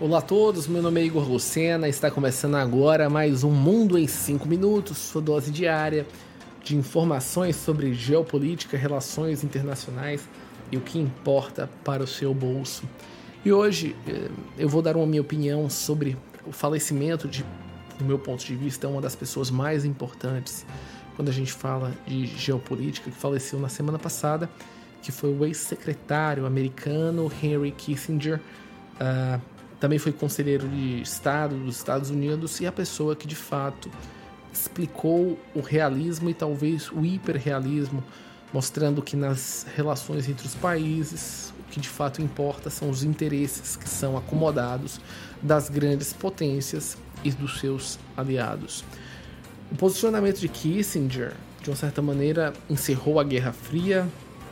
Olá a todos, meu nome é Igor Lucena, está começando agora mais um Mundo em 5 Minutos, sua dose diária de informações sobre geopolítica, relações internacionais e o que importa para o seu bolso. E hoje eh, eu vou dar uma minha opinião sobre o falecimento de, do meu ponto de vista, uma das pessoas mais importantes quando a gente fala de geopolítica, que faleceu na semana passada, que foi o ex-secretário americano Henry Kissinger. Uh, também foi conselheiro de Estado dos Estados Unidos e a pessoa que de fato explicou o realismo e talvez o hiperrealismo, mostrando que nas relações entre os países o que de fato importa são os interesses que são acomodados das grandes potências e dos seus aliados. O posicionamento de Kissinger, de uma certa maneira, encerrou a Guerra Fria,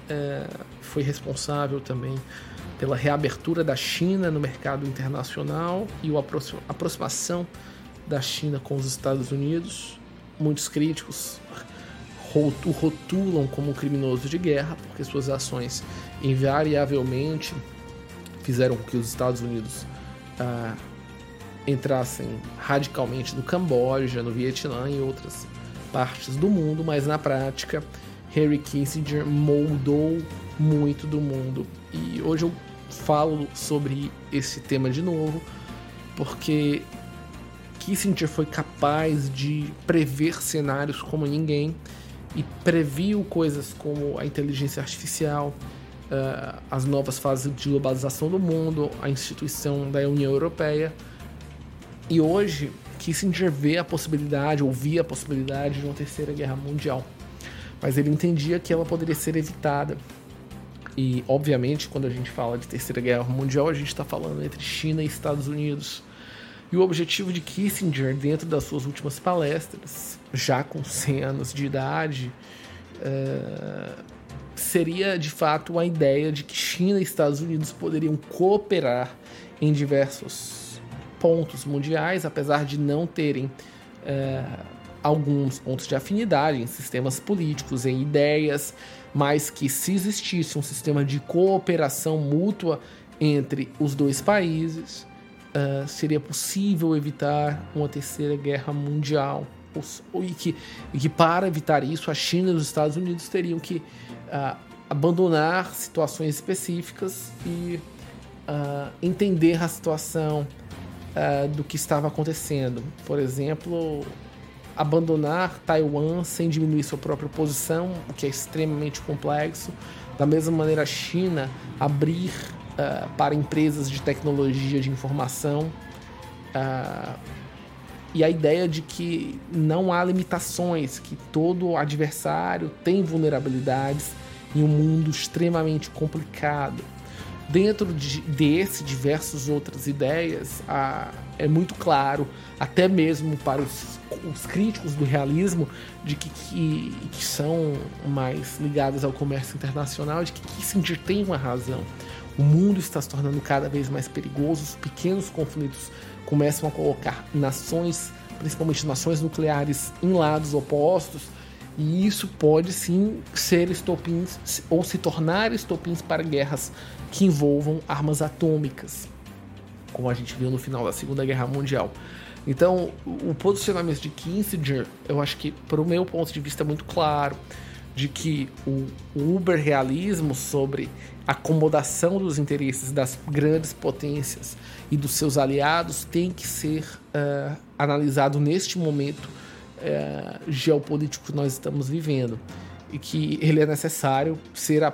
é, foi responsável também pela reabertura da China no mercado internacional e a aproximação da China com os Estados Unidos. Muitos críticos o rotulam como criminoso de guerra porque suas ações invariavelmente fizeram com que os Estados Unidos ah, entrassem radicalmente no Camboja, no Vietnã e outras partes do mundo, mas na prática Henry Kissinger moldou muito do mundo. E hoje eu falo sobre esse tema de novo, porque Kissinger foi capaz de prever cenários como ninguém e previu coisas como a inteligência artificial, uh, as novas fases de globalização do mundo, a instituição da União Europeia. E hoje, Kissinger vê a possibilidade, ou via a possibilidade de uma terceira guerra mundial. Mas ele entendia que ela poderia ser evitada e, obviamente, quando a gente fala de Terceira Guerra Mundial, a gente está falando entre China e Estados Unidos. E o objetivo de Kissinger, dentro das suas últimas palestras, já com 100 anos de idade, uh, seria de fato a ideia de que China e Estados Unidos poderiam cooperar em diversos pontos mundiais, apesar de não terem uh, alguns pontos de afinidade em sistemas políticos, em ideias, mas que se existisse um sistema de cooperação mútua entre os dois países, uh, seria possível evitar uma terceira guerra mundial. E que, e que para evitar isso, a China e os Estados Unidos teriam que uh, abandonar situações específicas e uh, entender a situação do que estava acontecendo. Por exemplo, abandonar Taiwan sem diminuir sua própria posição, o que é extremamente complexo. Da mesma maneira, a China abrir uh, para empresas de tecnologia de informação. Uh, e a ideia de que não há limitações, que todo adversário tem vulnerabilidades em um mundo extremamente complicado. Dentro de, desse, diversas outras ideias, a, é muito claro, até mesmo para os, os críticos do realismo, de que, que, que, são mais ligados ao comércio internacional, de que Kissinger tem uma razão. O mundo está se tornando cada vez mais perigoso, os pequenos conflitos começam a colocar nações, principalmente nações nucleares, em lados opostos, e isso pode sim ser estopins ou se tornar estopins para guerras que envolvam armas atômicas, como a gente viu no final da Segunda Guerra Mundial. Então, o posicionamento de Kissinger, eu acho que, para o meu ponto de vista, é muito claro de que o, uber-realismo sobre acomodação dos interesses das grandes potências e dos seus aliados tem que ser uh, analisado neste momento uh, geopolítico que nós estamos vivendo e que ele é necessário ser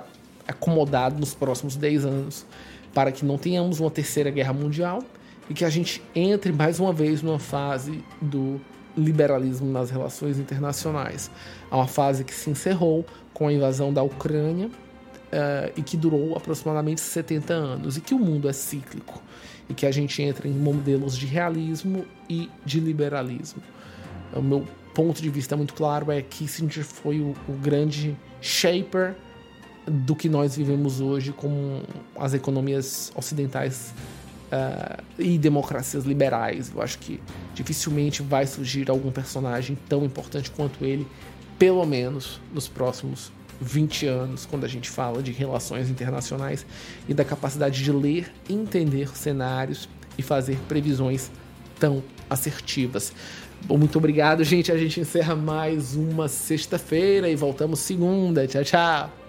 acomodado nos próximos 10 anos para que não tenhamos uma terceira guerra mundial e que a gente entre mais uma vez numa fase do liberalismo nas relações internacionais. Há uma fase que se encerrou com a invasão da Ucrânia uh, e que durou aproximadamente 70 anos, e que o mundo é cíclico, e que a gente entra em modelos de realismo e de liberalismo. O meu ponto de vista muito claro é que Kissinger foi o, o grande shaper do que nós vivemos hoje com as economias ocidentais uh, e democracias liberais. Eu acho que dificilmente vai surgir algum personagem tão importante quanto ele, pelo menos nos próximos 20 anos, quando a gente fala de relações internacionais e da capacidade de ler, entender cenários e fazer previsões tão assertivas. Bom, muito obrigado, gente. A gente encerra mais uma sexta-feira e voltamos segunda. Tchau, tchau.